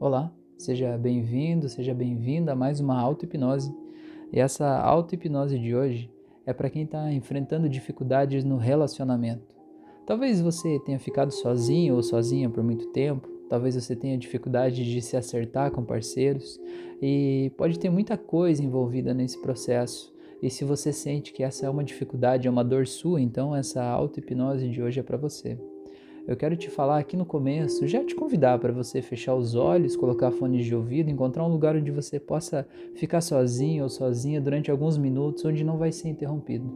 Olá, seja bem-vindo, seja bem-vinda a mais uma auto-hipnose. E essa auto-hipnose de hoje é para quem está enfrentando dificuldades no relacionamento. Talvez você tenha ficado sozinho ou sozinha por muito tempo, talvez você tenha dificuldade de se acertar com parceiros e pode ter muita coisa envolvida nesse processo. E se você sente que essa é uma dificuldade, é uma dor sua, então essa auto-hipnose de hoje é para você eu quero te falar aqui no começo, já te convidar para você fechar os olhos, colocar fones de ouvido, encontrar um lugar onde você possa ficar sozinho ou sozinha durante alguns minutos, onde não vai ser interrompido.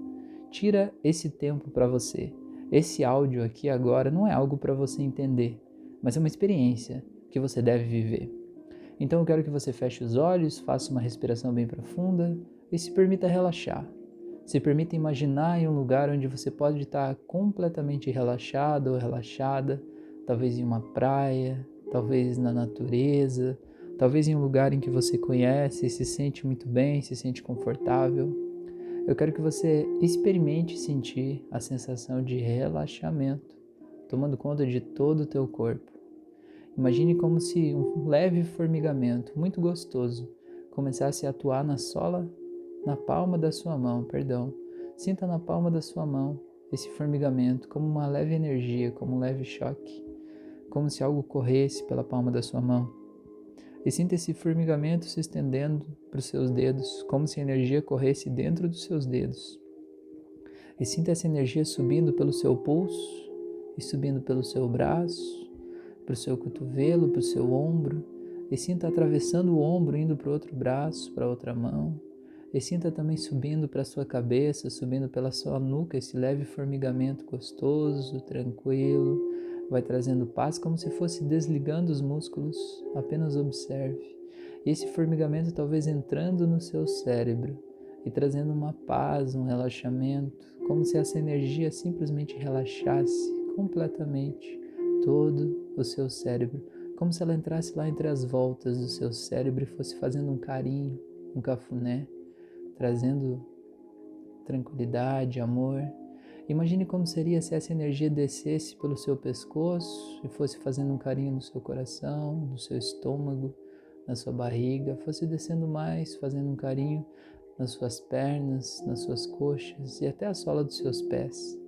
Tira esse tempo para você. Esse áudio aqui agora não é algo para você entender, mas é uma experiência que você deve viver. Então eu quero que você feche os olhos, faça uma respiração bem profunda e se permita relaxar. Se permita imaginar em um lugar onde você pode estar completamente relaxado ou relaxada, talvez em uma praia, talvez na natureza, talvez em um lugar em que você conhece, se sente muito bem, se sente confortável. Eu quero que você experimente sentir a sensação de relaxamento, tomando conta de todo o teu corpo. Imagine como se um leve formigamento muito gostoso começasse a atuar na sola na palma da sua mão, perdão. Sinta na palma da sua mão esse formigamento como uma leve energia, como um leve choque, como se algo corresse pela palma da sua mão. E sinta esse formigamento se estendendo para os seus dedos, como se a energia corresse dentro dos seus dedos. E sinta essa energia subindo pelo seu pulso e subindo pelo seu braço, para o seu cotovelo, para o seu ombro, e sinta atravessando o ombro, indo para o outro braço, para a outra mão, e sinta também subindo para sua cabeça, subindo pela sua nuca, esse leve formigamento gostoso, tranquilo, vai trazendo paz como se fosse desligando os músculos. Apenas observe. E esse formigamento talvez entrando no seu cérebro e trazendo uma paz, um relaxamento, como se essa energia simplesmente relaxasse completamente todo o seu cérebro, como se ela entrasse lá entre as voltas do seu cérebro e fosse fazendo um carinho, um cafuné trazendo tranquilidade, amor. Imagine como seria se essa energia descesse pelo seu pescoço e fosse fazendo um carinho no seu coração, no seu estômago, na sua barriga, fosse descendo mais, fazendo um carinho nas suas pernas, nas suas coxas e até a sola dos seus pés.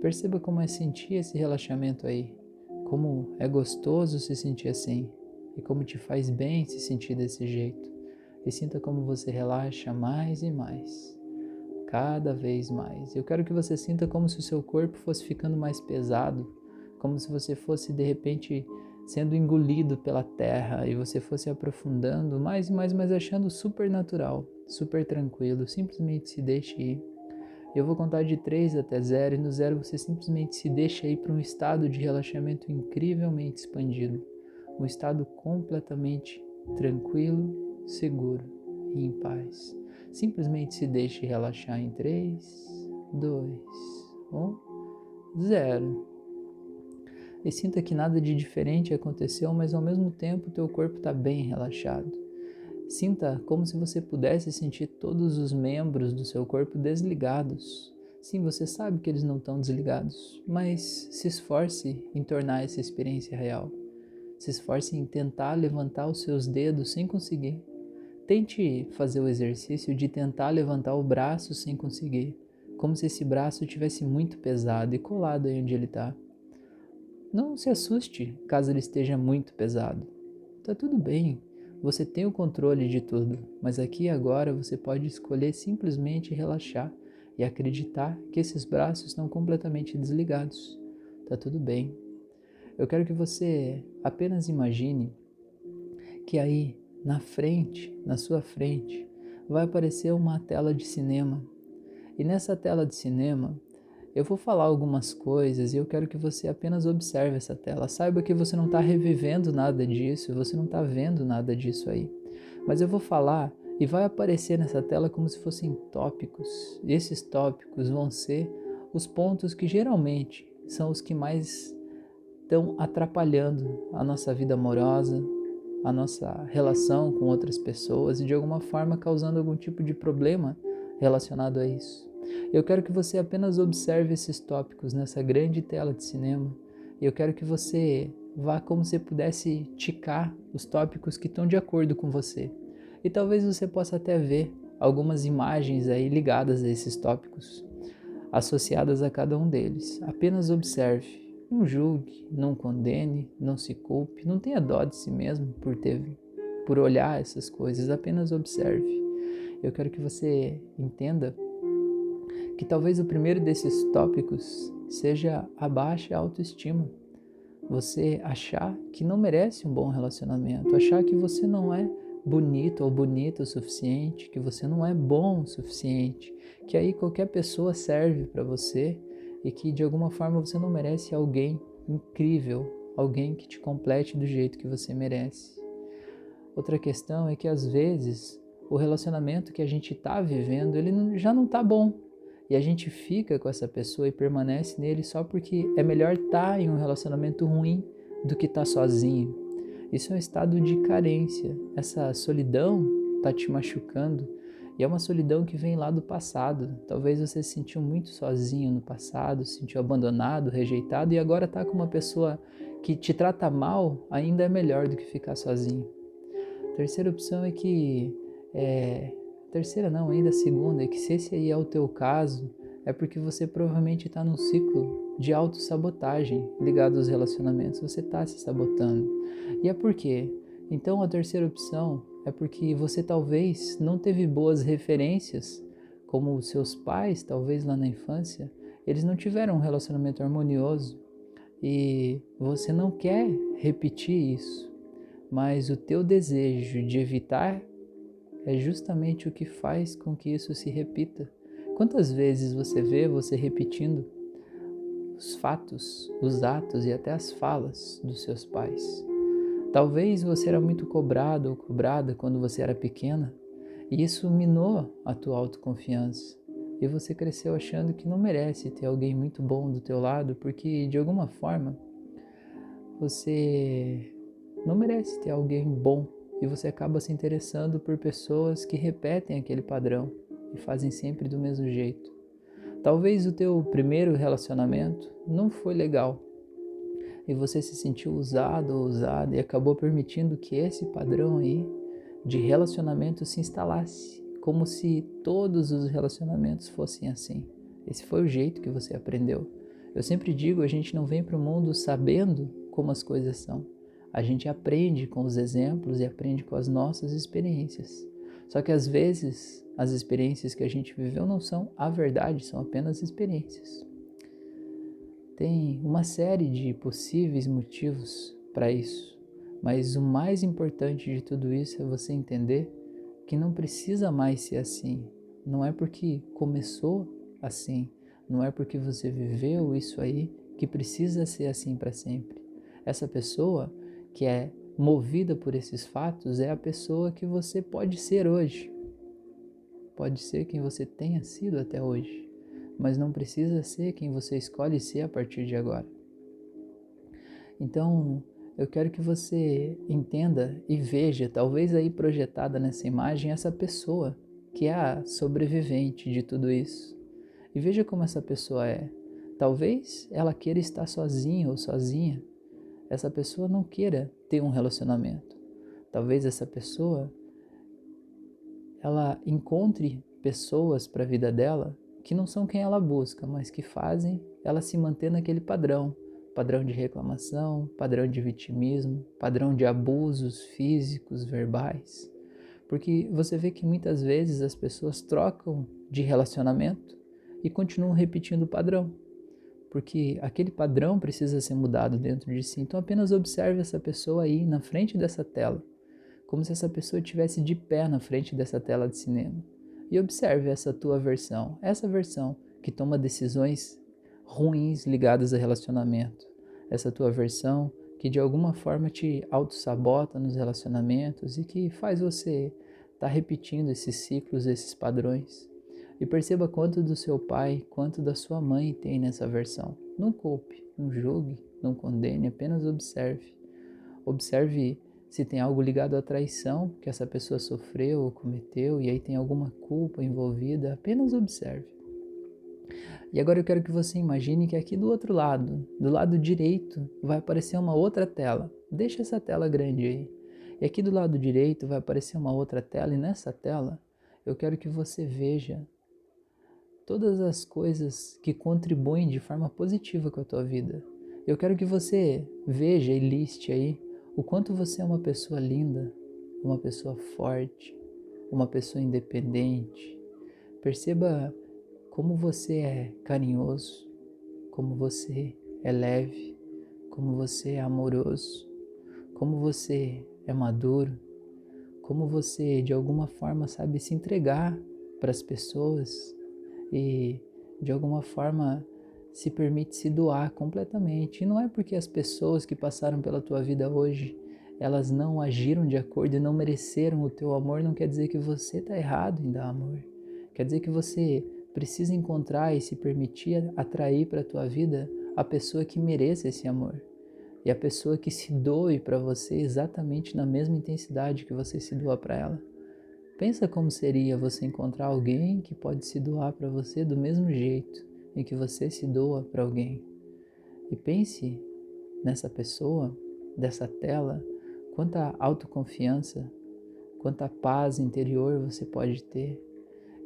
Perceba como é sentir esse relaxamento aí, como é gostoso se sentir assim e como te faz bem se sentir desse jeito e sinta como você relaxa mais e mais, cada vez mais. Eu quero que você sinta como se o seu corpo fosse ficando mais pesado, como se você fosse de repente sendo engolido pela terra e você fosse aprofundando mais e mais, mas achando super natural, super tranquilo. Simplesmente se deixe ir. Eu vou contar de 3 até 0 e no zero você simplesmente se deixa ir para um estado de relaxamento incrivelmente expandido, um estado completamente tranquilo seguro e em paz. Simplesmente se deixe relaxar em 3, 2, 1, 0. E sinta que nada de diferente aconteceu, mas ao mesmo tempo teu corpo está bem relaxado. Sinta como se você pudesse sentir todos os membros do seu corpo desligados. Sim, você sabe que eles não estão desligados, mas se esforce em tornar essa experiência real. Se esforce em tentar levantar os seus dedos sem conseguir. Tente fazer o exercício de tentar levantar o braço sem conseguir, como se esse braço tivesse muito pesado e colado aí onde ele está. Não se assuste caso ele esteja muito pesado. Tá tudo bem, você tem o controle de tudo, mas aqui e agora você pode escolher simplesmente relaxar e acreditar que esses braços estão completamente desligados. Tá tudo bem. Eu quero que você apenas imagine que aí na frente, na sua frente, vai aparecer uma tela de cinema. E nessa tela de cinema, eu vou falar algumas coisas e eu quero que você apenas observe essa tela. Saiba que você não está revivendo nada disso, você não está vendo nada disso aí. Mas eu vou falar e vai aparecer nessa tela como se fossem tópicos. E esses tópicos vão ser os pontos que geralmente são os que mais estão atrapalhando a nossa vida amorosa, a nossa relação com outras pessoas e de alguma forma causando algum tipo de problema relacionado a isso. Eu quero que você apenas observe esses tópicos nessa grande tela de cinema. Eu quero que você vá como se pudesse ticar os tópicos que estão de acordo com você. E talvez você possa até ver algumas imagens aí ligadas a esses tópicos, associadas a cada um deles. Apenas observe, não julgue, não condene, não se culpe, não tenha dó de si mesmo por ter por olhar essas coisas, apenas observe. Eu quero que você entenda que talvez o primeiro desses tópicos seja a baixa autoestima. Você achar que não merece um bom relacionamento, achar que você não é bonito ou bonita o suficiente, que você não é bom o suficiente, que aí qualquer pessoa serve para você e que de alguma forma você não merece alguém incrível, alguém que te complete do jeito que você merece. Outra questão é que às vezes o relacionamento que a gente está vivendo ele já não está bom e a gente fica com essa pessoa e permanece nele só porque é melhor estar tá em um relacionamento ruim do que estar tá sozinho. Isso é um estado de carência. Essa solidão está te machucando e é uma solidão que vem lá do passado. Talvez você se sentiu muito sozinho no passado, se sentiu abandonado, rejeitado e agora está com uma pessoa que te trata mal, ainda é melhor do que ficar sozinho. A terceira opção é que é, terceira não, ainda a segunda, é que se esse aí é o teu caso, é porque você provavelmente está num ciclo de autossabotagem ligado aos relacionamentos. Você está se sabotando. E é por quê? Então a terceira opção é porque você talvez não teve boas referências, como os seus pais, talvez lá na infância, eles não tiveram um relacionamento harmonioso e você não quer repetir isso, mas o teu desejo de evitar é justamente o que faz com que isso se repita. Quantas vezes você vê você repetindo os fatos, os atos e até as falas dos seus pais? Talvez você era muito cobrado ou cobrada quando você era pequena e isso minou a tua autoconfiança. E você cresceu achando que não merece ter alguém muito bom do teu lado porque de alguma forma você não merece ter alguém bom e você acaba se interessando por pessoas que repetem aquele padrão e fazem sempre do mesmo jeito. Talvez o teu primeiro relacionamento não foi legal e você se sentiu usado ou usada e acabou permitindo que esse padrão aí de relacionamento se instalasse, como se todos os relacionamentos fossem assim. Esse foi o jeito que você aprendeu. Eu sempre digo, a gente não vem para o mundo sabendo como as coisas são. A gente aprende com os exemplos e aprende com as nossas experiências. Só que às vezes as experiências que a gente viveu não são a verdade, são apenas experiências. Tem uma série de possíveis motivos para isso, mas o mais importante de tudo isso é você entender que não precisa mais ser assim. Não é porque começou assim, não é porque você viveu isso aí que precisa ser assim para sempre. Essa pessoa que é movida por esses fatos é a pessoa que você pode ser hoje. Pode ser quem você tenha sido até hoje, mas não precisa ser quem você escolhe ser a partir de agora. Então, eu quero que você entenda e veja, talvez aí projetada nessa imagem, essa pessoa que é a sobrevivente de tudo isso. E veja como essa pessoa é. Talvez ela queira estar sozinha ou sozinha, essa pessoa não queira ter um relacionamento. Talvez essa pessoa ela encontre pessoas para a vida dela que não são quem ela busca, mas que fazem ela se manter naquele padrão, padrão de reclamação, padrão de vitimismo, padrão de abusos físicos, verbais. Porque você vê que muitas vezes as pessoas trocam de relacionamento e continuam repetindo o padrão porque aquele padrão precisa ser mudado dentro de si. Então apenas observe essa pessoa aí na frente dessa tela, como se essa pessoa estivesse de pé na frente dessa tela de cinema. E observe essa tua versão, essa versão que toma decisões ruins ligadas a relacionamento, essa tua versão que de alguma forma te auto-sabota nos relacionamentos e que faz você estar tá repetindo esses ciclos, esses padrões. E perceba quanto do seu pai, quanto da sua mãe tem nessa versão. Não culpe, não julgue, não condene, apenas observe. Observe se tem algo ligado à traição que essa pessoa sofreu ou cometeu e aí tem alguma culpa envolvida, apenas observe. E agora eu quero que você imagine que aqui do outro lado, do lado direito, vai aparecer uma outra tela. Deixa essa tela grande aí. E aqui do lado direito vai aparecer uma outra tela, e nessa tela eu quero que você veja todas as coisas que contribuem de forma positiva com a tua vida. Eu quero que você veja e liste aí o quanto você é uma pessoa linda, uma pessoa forte, uma pessoa independente. Perceba como você é carinhoso, como você é leve, como você é amoroso, como você é maduro, como você de alguma forma sabe se entregar para as pessoas e de alguma forma se permite se doar completamente. E não é porque as pessoas que passaram pela tua vida hoje elas não agiram de acordo e não mereceram o teu amor, não quer dizer que você está errado em dar amor. Quer dizer que você precisa encontrar e se permitir atrair para a tua vida a pessoa que mereça esse amor. E a pessoa que se doe para você exatamente na mesma intensidade que você se doa para ela. Pensa como seria você encontrar alguém que pode se doar para você do mesmo jeito em que você se doa para alguém. E pense nessa pessoa, dessa tela, quanta autoconfiança, quanta paz interior você pode ter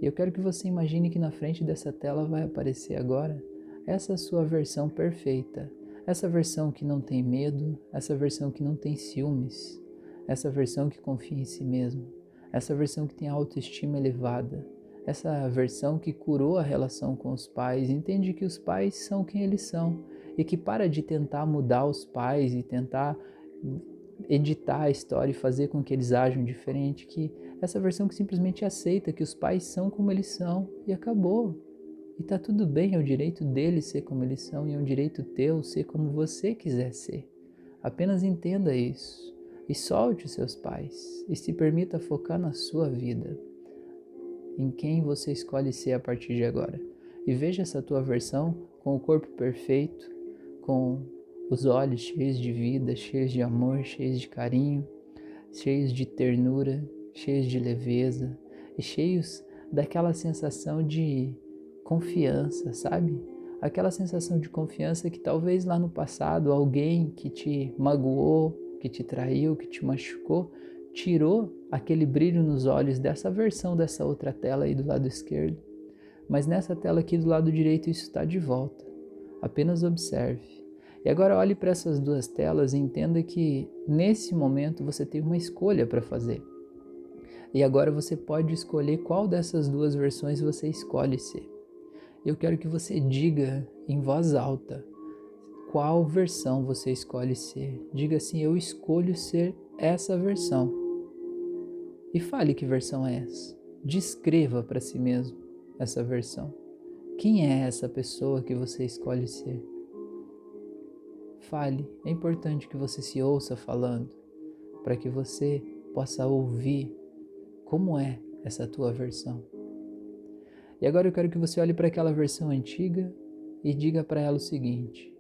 e eu quero que você imagine que na frente dessa tela vai aparecer agora essa sua versão perfeita, essa versão que não tem medo, essa versão que não tem ciúmes, essa versão que confia em si mesmo, essa versão que tem autoestima elevada, essa versão que curou a relação com os pais, entende que os pais são quem eles são e que para de tentar mudar os pais e tentar editar a história e fazer com que eles ajam diferente, que essa versão que simplesmente aceita que os pais são como eles são e acabou. E tá tudo bem, é o direito deles ser como eles são e é um direito teu ser como você quiser ser. Apenas entenda isso e solte os seus pais e se permita focar na sua vida, em quem você escolhe ser a partir de agora. E veja essa tua versão com o corpo perfeito, com os olhos cheios de vida, cheios de amor, cheios de carinho, cheios de ternura, cheios de leveza e cheios daquela sensação de confiança, sabe? Aquela sensação de confiança que talvez lá no passado alguém que te magoou, que te traiu, que te machucou, tirou aquele brilho nos olhos dessa versão dessa outra tela aí do lado esquerdo. Mas nessa tela aqui do lado direito isso está de volta. Apenas observe. E agora olhe para essas duas telas e entenda que nesse momento você tem uma escolha para fazer. E agora você pode escolher qual dessas duas versões você escolhe ser. Eu quero que você diga em voz alta qual versão você escolhe ser. Diga assim: Eu escolho ser essa versão. E fale que versão é essa. Descreva para si mesmo essa versão. Quem é essa pessoa que você escolhe ser? Fale, é importante que você se ouça falando, para que você possa ouvir como é essa tua versão. E agora eu quero que você olhe para aquela versão antiga e diga para ela o seguinte: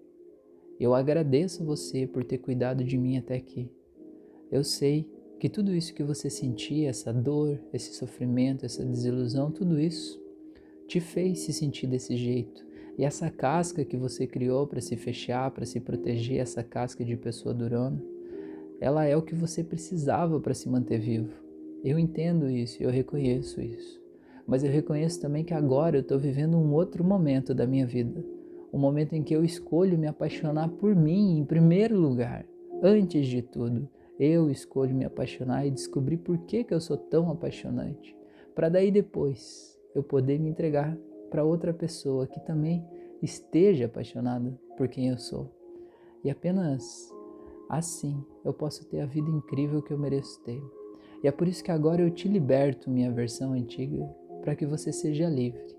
Eu agradeço você por ter cuidado de mim até aqui. Eu sei que tudo isso que você sentia, essa dor, esse sofrimento, essa desilusão, tudo isso te fez se sentir desse jeito. E essa casca que você criou para se fechar, para se proteger, essa casca de pessoa durona, ela é o que você precisava para se manter vivo. Eu entendo isso, eu reconheço isso. Mas eu reconheço também que agora eu estou vivendo um outro momento da minha vida. Um momento em que eu escolho me apaixonar por mim em primeiro lugar. Antes de tudo, eu escolho me apaixonar e descobrir por que, que eu sou tão apaixonante. Para daí depois eu poder me entregar para outra pessoa que também esteja apaixonada por quem eu sou. E apenas assim eu posso ter a vida incrível que eu mereço ter. E é por isso que agora eu te liberto, minha versão antiga, para que você seja livre.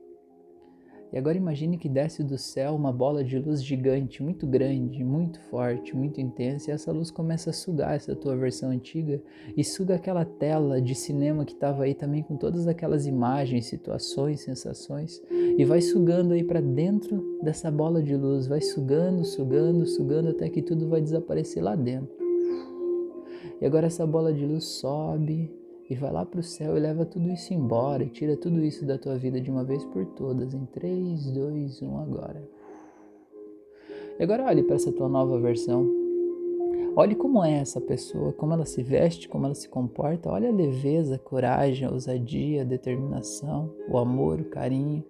E agora imagine que desce do céu uma bola de luz gigante, muito grande, muito forte, muito intensa, e essa luz começa a sugar essa tua versão antiga e suga aquela tela de cinema que estava aí também com todas aquelas imagens, situações, sensações, e vai sugando aí para dentro dessa bola de luz, vai sugando, sugando, sugando até que tudo vai desaparecer lá dentro. E agora essa bola de luz sobe e vai lá para o céu e leva tudo isso embora e tira tudo isso da tua vida de uma vez por todas. Em 3, 2, 1 agora. E agora olhe para essa tua nova versão. Olhe como é essa pessoa, como ela se veste, como ela se comporta. Olha a leveza, a coragem, a ousadia, a determinação, o amor, o carinho.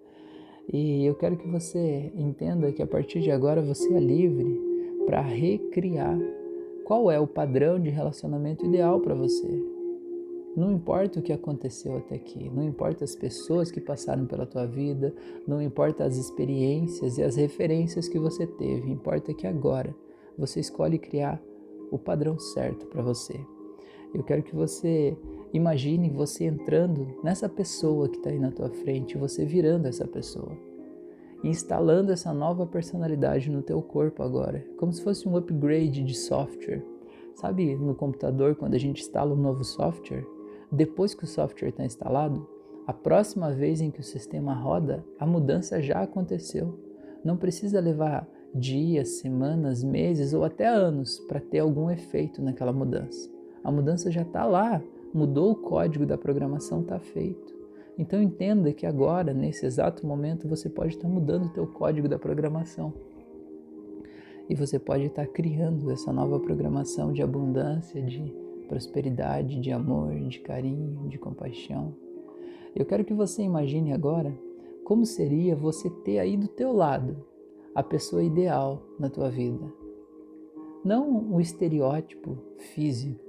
E eu quero que você entenda que a partir de agora você é livre para recriar qual é o padrão de relacionamento ideal para você. Não importa o que aconteceu até aqui, não importa as pessoas que passaram pela tua vida, não importa as experiências e as referências que você teve, importa que agora você escolhe criar o padrão certo para você. Eu quero que você imagine você entrando nessa pessoa que está aí na tua frente, você virando essa pessoa, instalando essa nova personalidade no teu corpo agora, como se fosse um upgrade de software. Sabe no computador quando a gente instala um novo software? Depois que o software está instalado, a próxima vez em que o sistema roda, a mudança já aconteceu. Não precisa levar dias, semanas, meses ou até anos para ter algum efeito naquela mudança. A mudança já está lá, mudou o código da programação, está feito. Então entenda que agora, nesse exato momento, você pode estar tá mudando o teu código da programação. E você pode estar tá criando essa nova programação de abundância, de prosperidade, de amor, de carinho, de compaixão. Eu quero que você imagine agora como seria você ter aí do teu lado a pessoa ideal na tua vida. Não o estereótipo físico,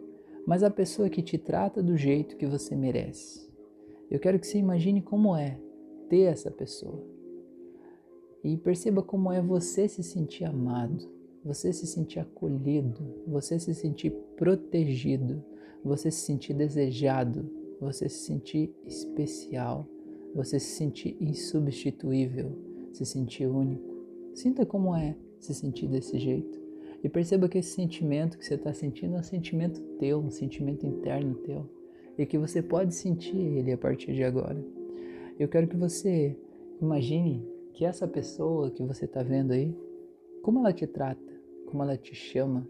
mas a pessoa que te trata do jeito que você merece. Eu quero que você imagine como é ter essa pessoa. E perceba como é você se sentir amado, você se sentir acolhido, você se sentir protegido, você se sentir desejado, você se sentir especial, você se sentir insubstituível, se sentir único. Sinta como é se sentir desse jeito. E perceba que esse sentimento que você está sentindo é um sentimento teu, um sentimento interno teu. E que você pode sentir ele a partir de agora. Eu quero que você imagine que essa pessoa que você está vendo aí, como ela te trata, como ela te chama,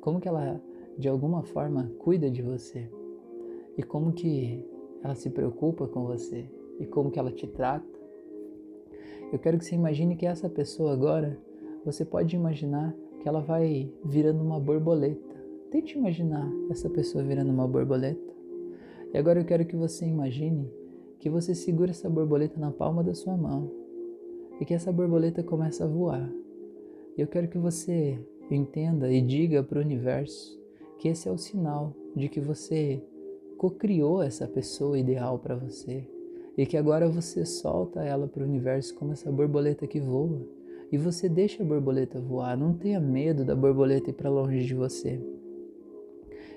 como que ela de alguma forma cuida de você e como que ela se preocupa com você e como que ela te trata. Eu quero que você imagine que essa pessoa agora, você pode imaginar que ela vai virando uma borboleta. Tente imaginar essa pessoa virando uma borboleta. E agora eu quero que você imagine que você segura essa borboleta na palma da sua mão e que essa borboleta começa a voar. Eu quero que você Entenda e diga para o universo que esse é o sinal de que você cocriou essa pessoa ideal para você e que agora você solta ela para o universo como essa borboleta que voa e você deixa a borboleta voar, não tenha medo da borboleta ir para longe de você.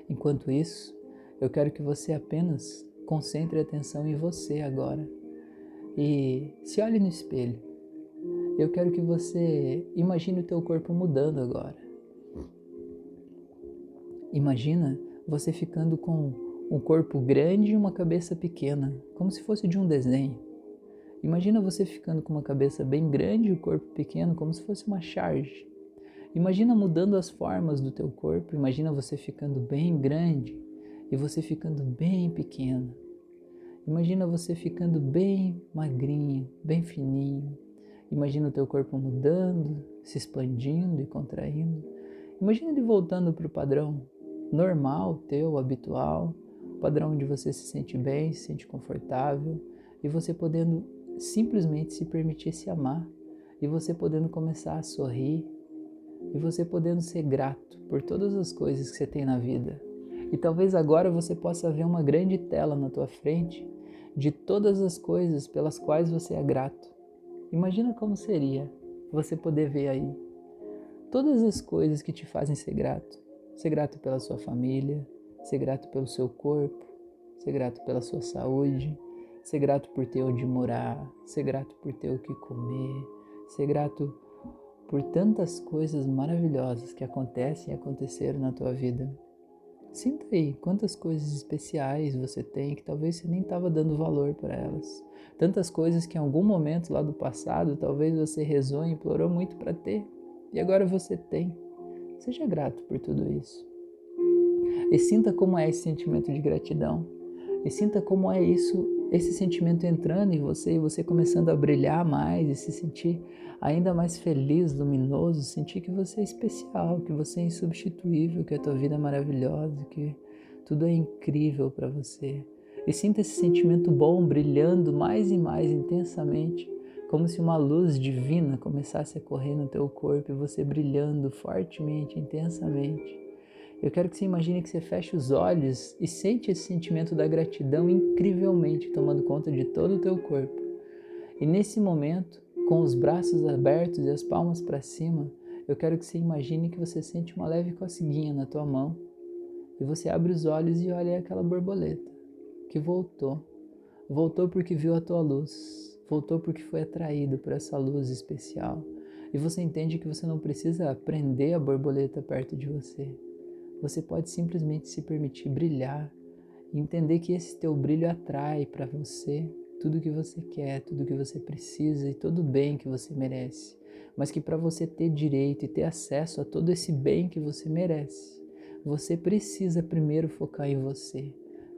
Enquanto isso, eu quero que você apenas concentre a atenção em você agora e se olhe no espelho eu quero que você imagine o teu corpo mudando agora. Imagina você ficando com um corpo grande e uma cabeça pequena, como se fosse de um desenho. Imagina você ficando com uma cabeça bem grande e o corpo pequeno, como se fosse uma charge. Imagina mudando as formas do teu corpo, imagina você ficando bem grande e você ficando bem pequeno. Imagina você ficando bem magrinho, bem fininho, Imagina o teu corpo mudando, se expandindo e contraindo. Imagina ele voltando para o padrão normal, teu, habitual, padrão onde você se sente bem, se sente confortável e você podendo simplesmente se permitir se amar e você podendo começar a sorrir e você podendo ser grato por todas as coisas que você tem na vida. E talvez agora você possa ver uma grande tela na tua frente de todas as coisas pelas quais você é grato. Imagina como seria você poder ver aí todas as coisas que te fazem ser grato. Ser grato pela sua família, ser grato pelo seu corpo, ser grato pela sua saúde, ser grato por ter onde morar, ser grato por ter o que comer, ser grato por tantas coisas maravilhosas que acontecem e aconteceram na tua vida. Sinta aí quantas coisas especiais você tem que talvez você nem estava dando valor para elas. Tantas coisas que em algum momento lá do passado talvez você rezou e implorou muito para ter e agora você tem. Seja grato por tudo isso. E sinta como é esse sentimento de gratidão. E sinta como é isso, esse sentimento entrando em você e você começando a brilhar mais e se sentir ainda mais feliz, luminoso, sentir que você é especial, que você é insubstituível, que a tua vida é maravilhosa, que tudo é incrível para você. E sinta esse sentimento bom brilhando mais e mais intensamente, como se uma luz divina começasse a correr no teu corpo e você brilhando fortemente, intensamente. Eu quero que você imagine que você feche os olhos e sente esse sentimento da gratidão incrivelmente tomando conta de todo o teu corpo. E nesse momento, com os braços abertos e as palmas para cima, eu quero que você imagine que você sente uma leve coceguinha na tua mão e você abre os olhos e olha aquela borboleta que voltou. Voltou porque viu a tua luz, voltou porque foi atraído por essa luz especial. E você entende que você não precisa prender a borboleta perto de você você pode simplesmente se permitir brilhar entender que esse teu brilho atrai para você tudo que você quer, tudo que você precisa e todo o bem que você merece. Mas que para você ter direito e ter acesso a todo esse bem que você merece, você precisa primeiro focar em você,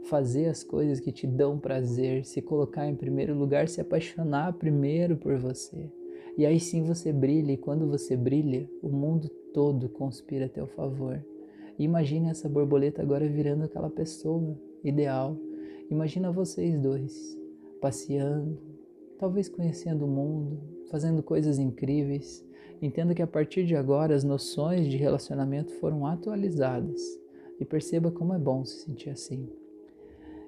fazer as coisas que te dão prazer, se colocar em primeiro lugar, se apaixonar primeiro por você. E aí sim você brilha, e quando você brilha, o mundo todo conspira a teu favor. Imagine essa borboleta agora virando aquela pessoa ideal. Imagina vocês dois passeando, talvez conhecendo o mundo, fazendo coisas incríveis. Entenda que a partir de agora as noções de relacionamento foram atualizadas e perceba como é bom se sentir assim.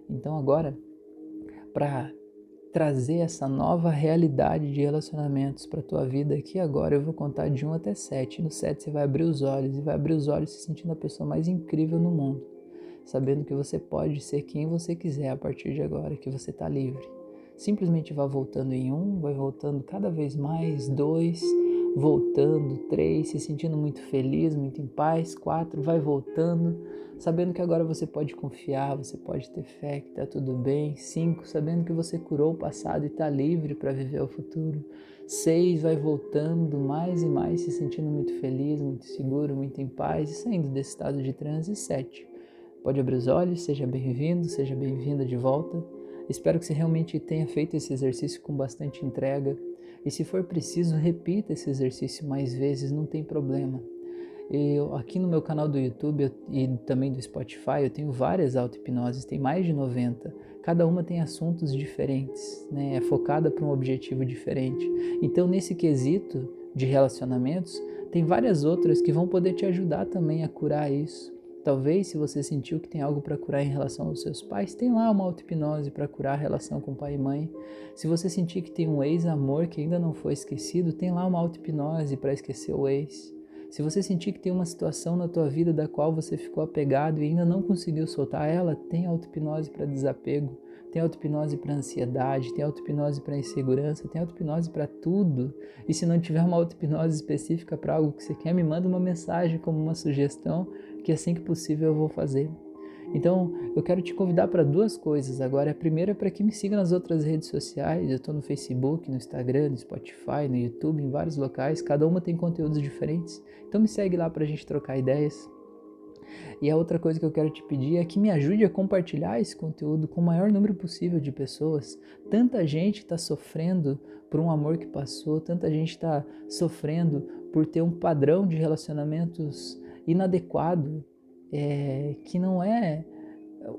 Então agora, para trazer essa nova realidade de relacionamentos para tua vida aqui agora. Eu vou contar de 1 até 7. No 7 você vai abrir os olhos e vai abrir os olhos se sentindo a pessoa mais incrível no mundo, sabendo que você pode ser quem você quiser a partir de agora, que você está livre. Simplesmente vá voltando em um, vai voltando cada vez mais, dois, voltando, três, se sentindo muito feliz, muito em paz, quatro, vai voltando sabendo que agora você pode confiar, você pode ter fé que está tudo bem. Cinco, sabendo que você curou o passado e está livre para viver o futuro. Seis, vai voltando mais e mais, se sentindo muito feliz, muito seguro, muito em paz e saindo desse estado de transe. Sete, pode abrir os olhos, seja bem-vindo, seja bem-vinda de volta. Espero que você realmente tenha feito esse exercício com bastante entrega. E se for preciso, repita esse exercício mais vezes, não tem problema. Eu, aqui no meu canal do YouTube e também do Spotify, eu tenho várias auto-hipnoses, tem mais de 90. Cada uma tem assuntos diferentes, né? é focada para um objetivo diferente. Então, nesse quesito de relacionamentos, tem várias outras que vão poder te ajudar também a curar isso. Talvez, se você sentiu que tem algo para curar em relação aos seus pais, tem lá uma auto-hipnose para curar a relação com pai e mãe. Se você sentir que tem um ex-amor que ainda não foi esquecido, tem lá uma auto-hipnose para esquecer o ex. Se você sentir que tem uma situação na tua vida da qual você ficou apegado e ainda não conseguiu soltar ela, tem auto-hipnose para desapego, tem auto-hipnose para ansiedade, tem auto-hipnose para insegurança, tem auto-hipnose para tudo. E se não tiver uma auto-hipnose específica para algo que você quer, me manda uma mensagem como uma sugestão, que assim que possível eu vou fazer. Então, eu quero te convidar para duas coisas. Agora, a primeira é para que me siga nas outras redes sociais. Eu estou no Facebook, no Instagram, no Spotify, no YouTube, em vários locais. Cada uma tem conteúdos diferentes. Então, me segue lá para a gente trocar ideias. E a outra coisa que eu quero te pedir é que me ajude a compartilhar esse conteúdo com o maior número possível de pessoas. Tanta gente está sofrendo por um amor que passou, tanta gente está sofrendo por ter um padrão de relacionamentos inadequado, é, que não é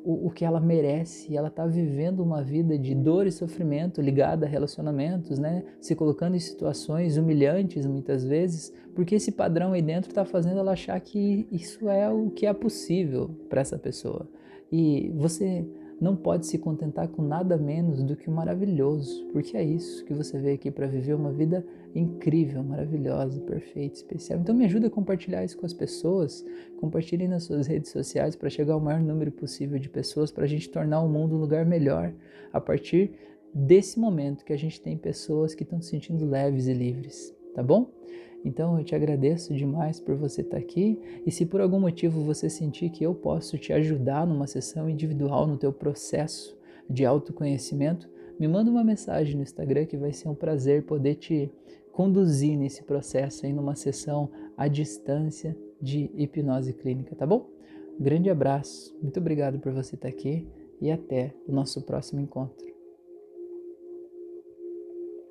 o, o, que ela merece. Ela está vivendo uma vida de dor e sofrimento ligada a relacionamentos, né? Se colocando em situações humilhantes muitas vezes, porque esse padrão aí dentro está fazendo ela achar que isso é o que é possível para essa pessoa. E você não pode se contentar com nada menos do que o maravilhoso, porque é isso que você veio aqui para viver uma vida incrível, maravilhosa, perfeita, especial. Então me ajuda a compartilhar isso com as pessoas, compartilhe nas suas redes sociais para chegar ao maior número possível de pessoas, para a gente tornar o mundo um lugar melhor a partir desse momento que a gente tem pessoas que estão se sentindo leves e livres, tá bom? Então eu te agradeço demais por você estar aqui e se por algum motivo você sentir que eu posso te ajudar numa sessão individual no teu processo de autoconhecimento, me manda uma mensagem no Instagram que vai ser um prazer poder te conduzir nesse processo aí numa sessão à distância de hipnose clínica, tá bom? grande abraço, muito obrigado por você estar aqui e até o nosso próximo encontro.